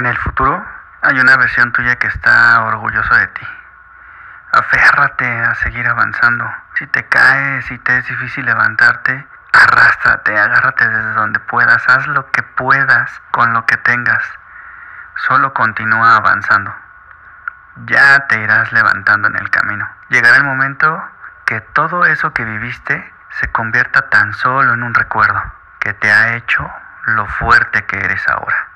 En el futuro hay una versión tuya que está orgulloso de ti. Aférrate a seguir avanzando. Si te caes, si te es difícil levantarte, arrástrate, agárrate desde donde puedas, haz lo que puedas con lo que tengas. Solo continúa avanzando. Ya te irás levantando en el camino. Llegará el momento que todo eso que viviste se convierta tan solo en un recuerdo que te ha hecho lo fuerte que eres ahora.